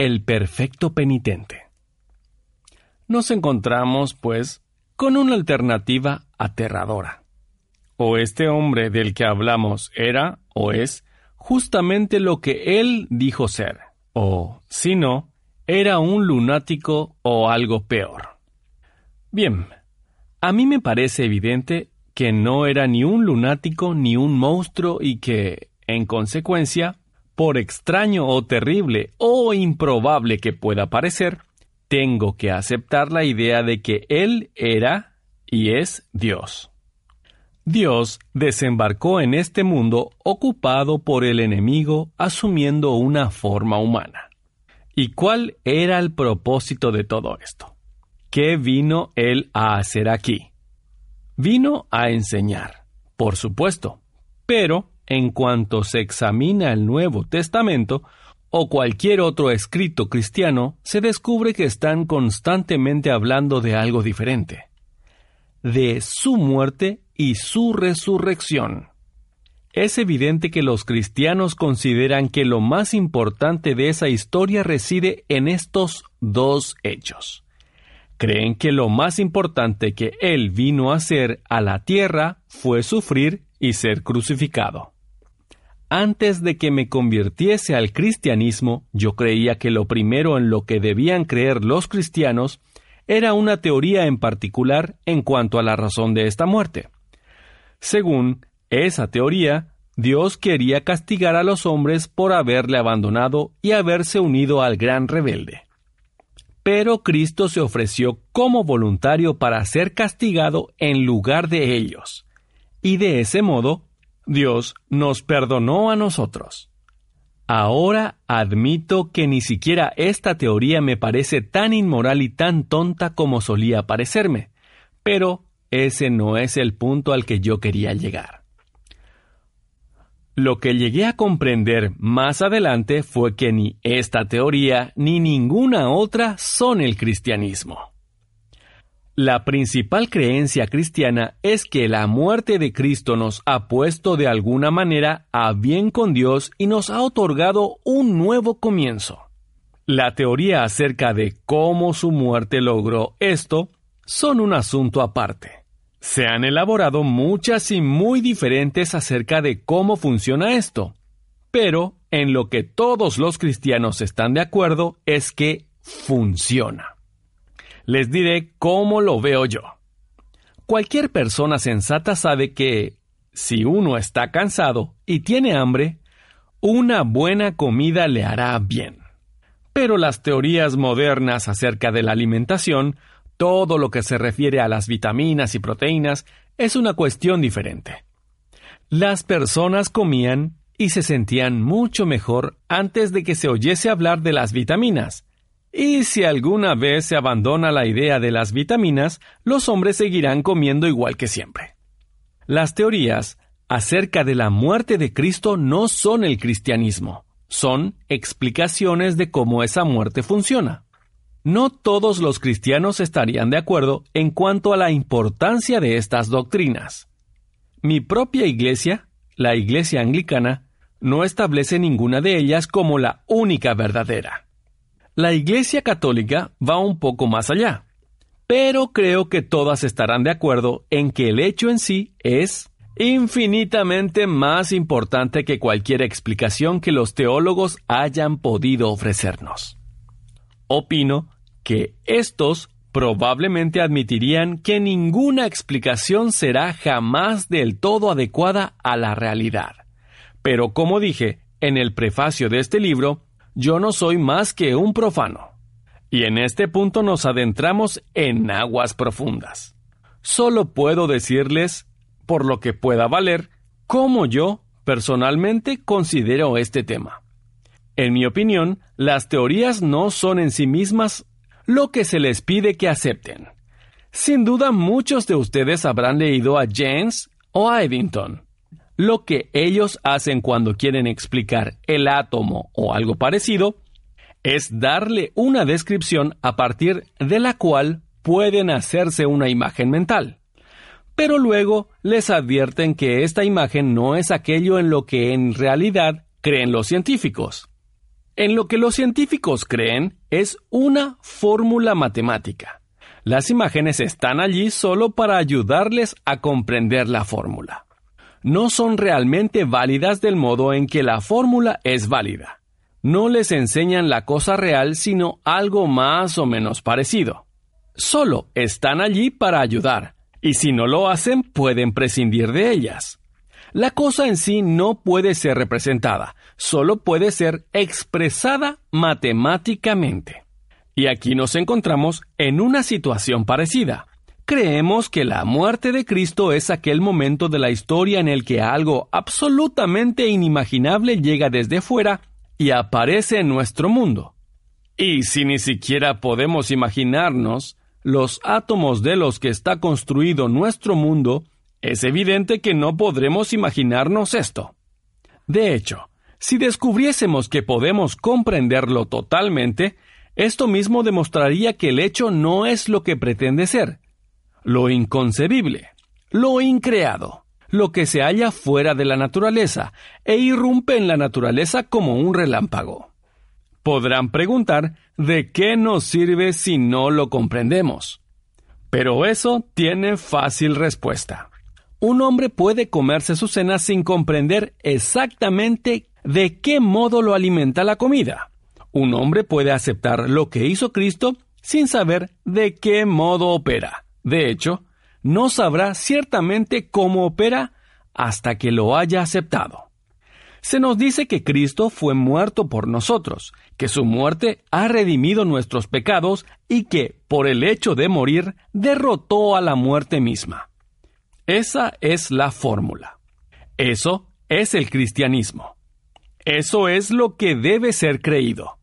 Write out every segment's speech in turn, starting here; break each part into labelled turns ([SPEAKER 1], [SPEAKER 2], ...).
[SPEAKER 1] El perfecto penitente. Nos encontramos, pues, con una alternativa aterradora. O este hombre del que hablamos era, o es, justamente lo que él dijo ser, o, si no, era un lunático o algo peor. Bien, a mí me parece evidente que no era ni un lunático ni un monstruo y que, en consecuencia, por extraño o terrible o improbable que pueda parecer, tengo que aceptar la idea de que Él era y es Dios. Dios desembarcó en este mundo ocupado por el enemigo asumiendo una forma humana. ¿Y cuál era el propósito de todo esto? ¿Qué vino Él a hacer aquí? Vino a enseñar, por supuesto, pero en cuanto se examina el Nuevo Testamento o cualquier otro escrito cristiano, se descubre que están constantemente hablando de algo diferente, de su muerte y su resurrección. Es evidente que los cristianos consideran que lo más importante de esa historia reside en estos dos hechos. Creen que lo más importante que Él vino a hacer a la tierra fue sufrir y ser crucificado. Antes de que me convirtiese al cristianismo, yo creía que lo primero en lo que debían creer los cristianos era una teoría en particular en cuanto a la razón de esta muerte. Según esa teoría, Dios quería castigar a los hombres por haberle abandonado y haberse unido al gran rebelde. Pero Cristo se ofreció como voluntario para ser castigado en lugar de ellos, y de ese modo Dios nos perdonó a nosotros. Ahora admito que ni siquiera esta teoría me parece tan inmoral y tan tonta como solía parecerme, pero ese no es el punto al que yo quería llegar. Lo que llegué a comprender más adelante fue que ni esta teoría ni ninguna otra son el cristianismo. La principal creencia cristiana es que la muerte de Cristo nos ha puesto de alguna manera a bien con Dios y nos ha otorgado un nuevo comienzo. La teoría acerca de cómo su muerte logró esto son un asunto aparte. Se han elaborado muchas y muy diferentes acerca de cómo funciona esto, pero en lo que todos los cristianos están de acuerdo es que funciona les diré cómo lo veo yo. Cualquier persona sensata sabe que, si uno está cansado y tiene hambre, una buena comida le hará bien. Pero las teorías modernas acerca de la alimentación, todo lo que se refiere a las vitaminas y proteínas, es una cuestión diferente. Las personas comían y se sentían mucho mejor antes de que se oyese hablar de las vitaminas, y si alguna vez se abandona la idea de las vitaminas, los hombres seguirán comiendo igual que siempre. Las teorías acerca de la muerte de Cristo no son el cristianismo, son explicaciones de cómo esa muerte funciona. No todos los cristianos estarían de acuerdo en cuanto a la importancia de estas doctrinas. Mi propia iglesia, la iglesia anglicana, no establece ninguna de ellas como la única verdadera. La Iglesia Católica va un poco más allá, pero creo que todas estarán de acuerdo en que el hecho en sí es infinitamente más importante que cualquier explicación que los teólogos hayan podido ofrecernos. Opino que estos probablemente admitirían que ninguna explicación será jamás del todo adecuada a la realidad. Pero como dije en el prefacio de este libro, yo no soy más que un profano. Y en este punto nos adentramos en aguas profundas. Solo puedo decirles, por lo que pueda valer, cómo yo, personalmente, considero este tema. En mi opinión, las teorías no son en sí mismas lo que se les pide que acepten. Sin duda muchos de ustedes habrán leído a James o a Eddington. Lo que ellos hacen cuando quieren explicar el átomo o algo parecido es darle una descripción a partir de la cual pueden hacerse una imagen mental. Pero luego les advierten que esta imagen no es aquello en lo que en realidad creen los científicos. En lo que los científicos creen es una fórmula matemática. Las imágenes están allí solo para ayudarles a comprender la fórmula. No son realmente válidas del modo en que la fórmula es válida. No les enseñan la cosa real sino algo más o menos parecido. Solo están allí para ayudar, y si no lo hacen pueden prescindir de ellas. La cosa en sí no puede ser representada, solo puede ser expresada matemáticamente. Y aquí nos encontramos en una situación parecida. Creemos que la muerte de Cristo es aquel momento de la historia en el que algo absolutamente inimaginable llega desde fuera y aparece en nuestro mundo. Y si ni siquiera podemos imaginarnos los átomos de los que está construido nuestro mundo, es evidente que no podremos imaginarnos esto. De hecho, si descubriésemos que podemos comprenderlo totalmente, esto mismo demostraría que el hecho no es lo que pretende ser, lo inconcebible, lo increado, lo que se halla fuera de la naturaleza e irrumpe en la naturaleza como un relámpago. Podrán preguntar de qué nos sirve si no lo comprendemos. Pero eso tiene fácil respuesta un hombre puede comerse su cena sin comprender exactamente de qué modo lo alimenta la comida. Un hombre puede aceptar lo que hizo Cristo sin saber de qué modo opera. De hecho, no sabrá ciertamente cómo opera hasta que lo haya aceptado. Se nos dice que Cristo fue muerto por nosotros, que su muerte ha redimido nuestros pecados y que, por el hecho de morir, derrotó a la muerte misma. Esa es la fórmula. Eso es el cristianismo. Eso es lo que debe ser creído.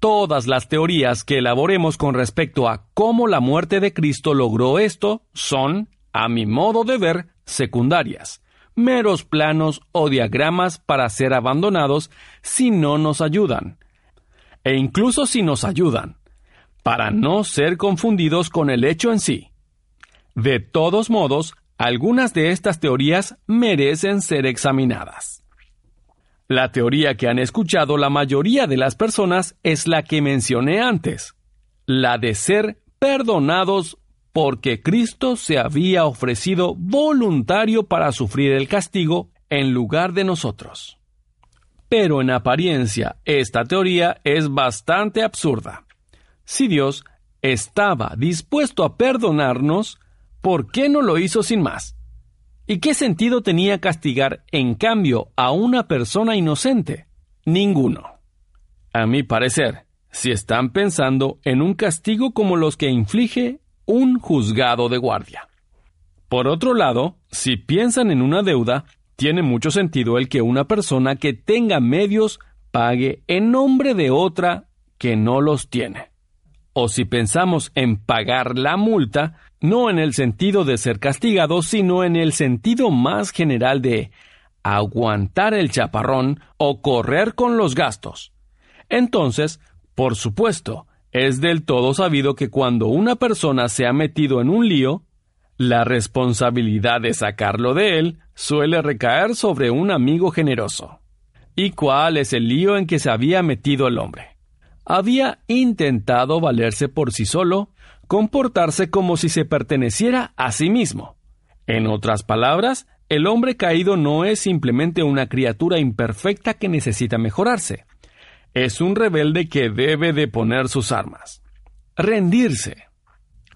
[SPEAKER 1] Todas las teorías que elaboremos con respecto a cómo la muerte de Cristo logró esto son, a mi modo de ver, secundarias, meros planos o diagramas para ser abandonados si no nos ayudan. E incluso si nos ayudan, para no ser confundidos con el hecho en sí. De todos modos, algunas de estas teorías merecen ser examinadas. La teoría que han escuchado la mayoría de las personas es la que mencioné antes, la de ser perdonados porque Cristo se había ofrecido voluntario para sufrir el castigo en lugar de nosotros. Pero en apariencia, esta teoría es bastante absurda. Si Dios estaba dispuesto a perdonarnos, ¿por qué no lo hizo sin más? ¿Y qué sentido tenía castigar, en cambio, a una persona inocente? Ninguno. A mi parecer, si están pensando en un castigo como los que inflige un juzgado de guardia. Por otro lado, si piensan en una deuda, tiene mucho sentido el que una persona que tenga medios pague en nombre de otra que no los tiene. O si pensamos en pagar la multa, no en el sentido de ser castigado, sino en el sentido más general de aguantar el chaparrón o correr con los gastos. Entonces, por supuesto, es del todo sabido que cuando una persona se ha metido en un lío, la responsabilidad de sacarlo de él suele recaer sobre un amigo generoso. ¿Y cuál es el lío en que se había metido el hombre? Había intentado valerse por sí solo comportarse como si se perteneciera a sí mismo. En otras palabras, el hombre caído no es simplemente una criatura imperfecta que necesita mejorarse. Es un rebelde que debe de poner sus armas. Rendirse.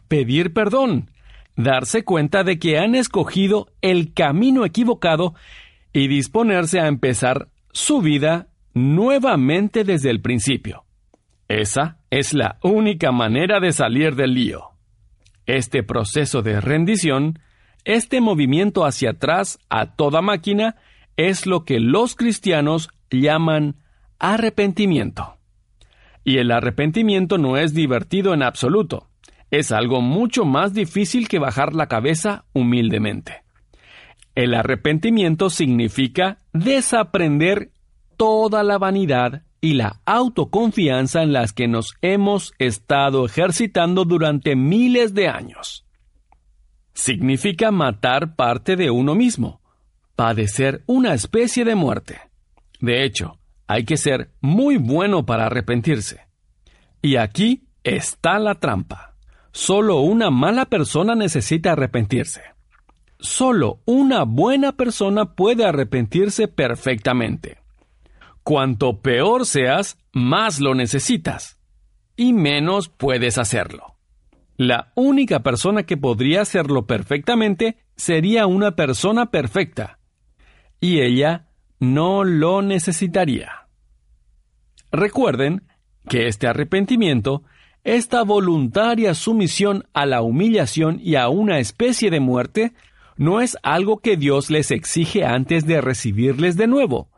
[SPEAKER 1] Pedir perdón. Darse cuenta de que han escogido el camino equivocado y disponerse a empezar su vida nuevamente desde el principio. Esa es la única manera de salir del lío. Este proceso de rendición, este movimiento hacia atrás a toda máquina, es lo que los cristianos llaman arrepentimiento. Y el arrepentimiento no es divertido en absoluto. Es algo mucho más difícil que bajar la cabeza humildemente. El arrepentimiento significa desaprender toda la vanidad y la autoconfianza en las que nos hemos estado ejercitando durante miles de años. Significa matar parte de uno mismo, padecer una especie de muerte. De hecho, hay que ser muy bueno para arrepentirse. Y aquí está la trampa. Solo una mala persona necesita arrepentirse. Solo una buena persona puede arrepentirse perfectamente. Cuanto peor seas, más lo necesitas. Y menos puedes hacerlo. La única persona que podría hacerlo perfectamente sería una persona perfecta. Y ella no lo necesitaría. Recuerden que este arrepentimiento, esta voluntaria sumisión a la humillación y a una especie de muerte, no es algo que Dios les exige antes de recibirles de nuevo,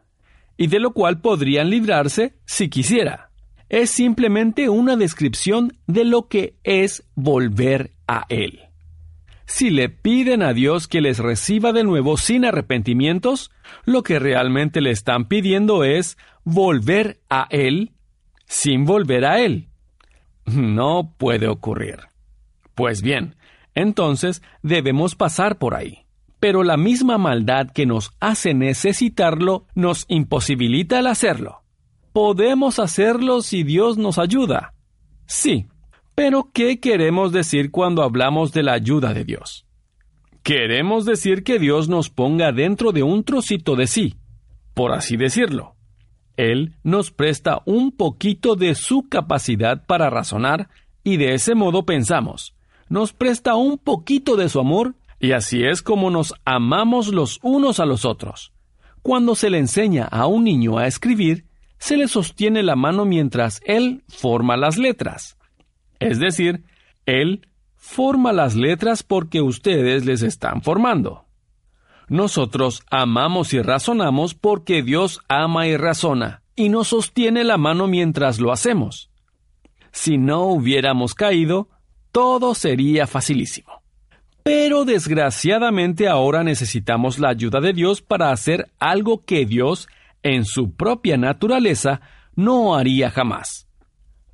[SPEAKER 1] y de lo cual podrían librarse si quisiera. Es simplemente una descripción de lo que es volver a Él. Si le piden a Dios que les reciba de nuevo sin arrepentimientos, lo que realmente le están pidiendo es volver a Él sin volver a Él. No puede ocurrir. Pues bien, entonces debemos pasar por ahí. Pero la misma maldad que nos hace necesitarlo nos imposibilita el hacerlo. Podemos hacerlo si Dios nos ayuda. Sí, pero ¿qué queremos decir cuando hablamos de la ayuda de Dios? Queremos decir que Dios nos ponga dentro de un trocito de sí, por así decirlo. Él nos presta un poquito de su capacidad para razonar y de ese modo pensamos. Nos presta un poquito de su amor y así es como nos amamos los unos a los otros. Cuando se le enseña a un niño a escribir, se le sostiene la mano mientras él forma las letras. Es decir, Él forma las letras porque ustedes les están formando. Nosotros amamos y razonamos porque Dios ama y razona, y nos sostiene la mano mientras lo hacemos. Si no hubiéramos caído, todo sería facilísimo. Pero desgraciadamente ahora necesitamos la ayuda de Dios para hacer algo que Dios, en su propia naturaleza, no haría jamás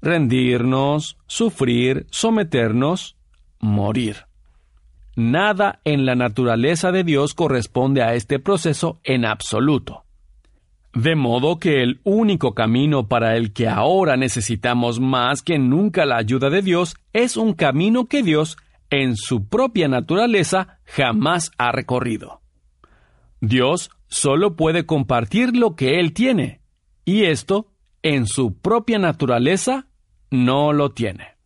[SPEAKER 1] rendirnos, sufrir, someternos, morir. Nada en la naturaleza de Dios corresponde a este proceso en absoluto. De modo que el único camino para el que ahora necesitamos más que nunca la ayuda de Dios es un camino que Dios, en su propia naturaleza, jamás ha recorrido. Dios solo puede compartir lo que Él tiene, y esto, en su propia naturaleza, no lo tiene.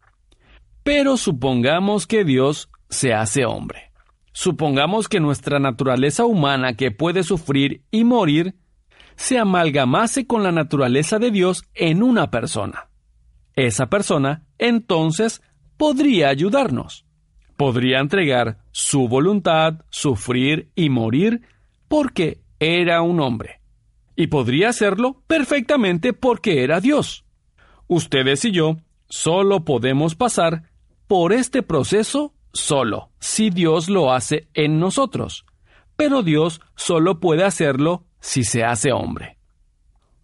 [SPEAKER 1] Pero supongamos que Dios se hace hombre. Supongamos que nuestra naturaleza humana que puede sufrir y morir se amalgamase con la naturaleza de Dios en una persona. Esa persona, entonces, podría ayudarnos. Podría entregar su voluntad, sufrir y morir porque era un hombre. Y podría hacerlo perfectamente porque era Dios. Ustedes y yo solo podemos pasar por este proceso solo, si Dios lo hace en nosotros. Pero Dios solo puede hacerlo si se hace hombre.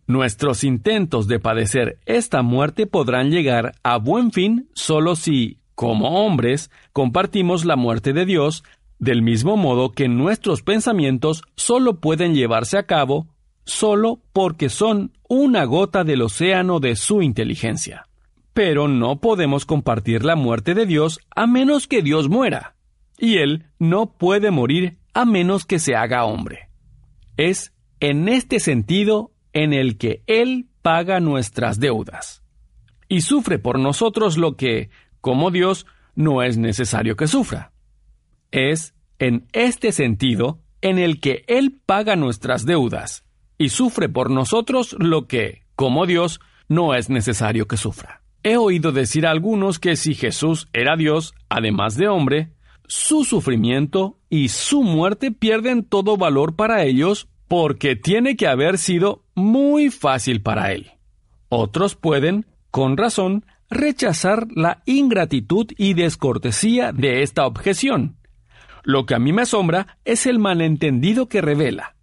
[SPEAKER 1] Nuestros intentos de padecer esta muerte podrán llegar a buen fin solo si, como hombres, compartimos la muerte de Dios, del mismo modo que nuestros pensamientos solo pueden llevarse a cabo solo porque son una gota del océano de su inteligencia. Pero no podemos compartir la muerte de Dios a menos que Dios muera. Y Él no puede morir a menos que se haga hombre. Es en este sentido en el que Él paga nuestras deudas. Y sufre por nosotros lo que, como Dios, no es necesario que sufra. Es en este sentido en el que Él paga nuestras deudas y sufre por nosotros lo que, como Dios, no es necesario que sufra. He oído decir a algunos que si Jesús era Dios, además de hombre, su sufrimiento y su muerte pierden todo valor para ellos porque tiene que haber sido muy fácil para él. Otros pueden, con razón, rechazar la ingratitud y descortesía de esta objeción. Lo que a mí me asombra es el malentendido que revela.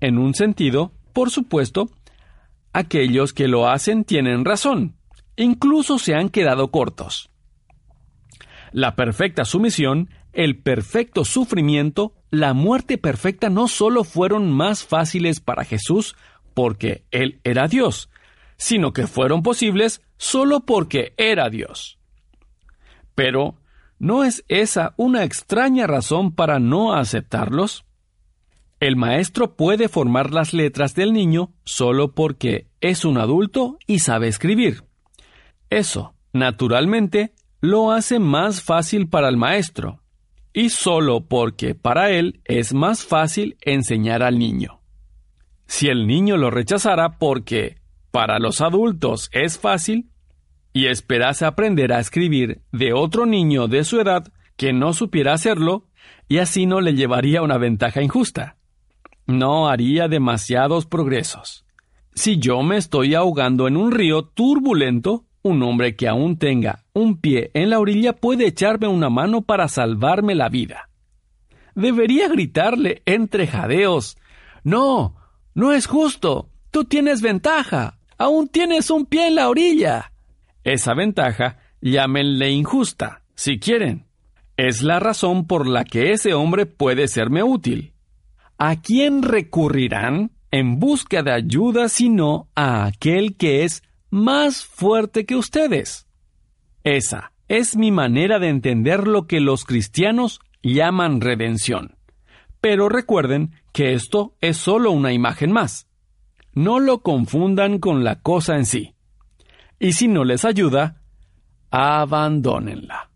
[SPEAKER 1] En un sentido, por supuesto, aquellos que lo hacen tienen razón, incluso se han quedado cortos. La perfecta sumisión, el perfecto sufrimiento, la muerte perfecta no solo fueron más fáciles para Jesús porque Él era Dios, sino que fueron posibles solo porque era Dios. Pero, ¿no es esa una extraña razón para no aceptarlos? El maestro puede formar las letras del niño solo porque es un adulto y sabe escribir. Eso, naturalmente, lo hace más fácil para el maestro, y solo porque para él es más fácil enseñar al niño. Si el niño lo rechazara porque para los adultos es fácil, y esperase aprender a escribir de otro niño de su edad que no supiera hacerlo, y así no le llevaría una ventaja injusta. No haría demasiados progresos. Si yo me estoy ahogando en un río turbulento, un hombre que aún tenga un pie en la orilla puede echarme una mano para salvarme la vida. Debería gritarle entre jadeos No, no es justo. Tú tienes ventaja. Aún tienes un pie en la orilla. Esa ventaja llámenle injusta, si quieren. Es la razón por la que ese hombre puede serme útil. ¿A quién recurrirán en busca de ayuda sino a aquel que es más fuerte que ustedes? Esa es mi manera de entender lo que los cristianos llaman redención. Pero recuerden que esto es solo una imagen más. No lo confundan con la cosa en sí. Y si no les ayuda, abandónenla.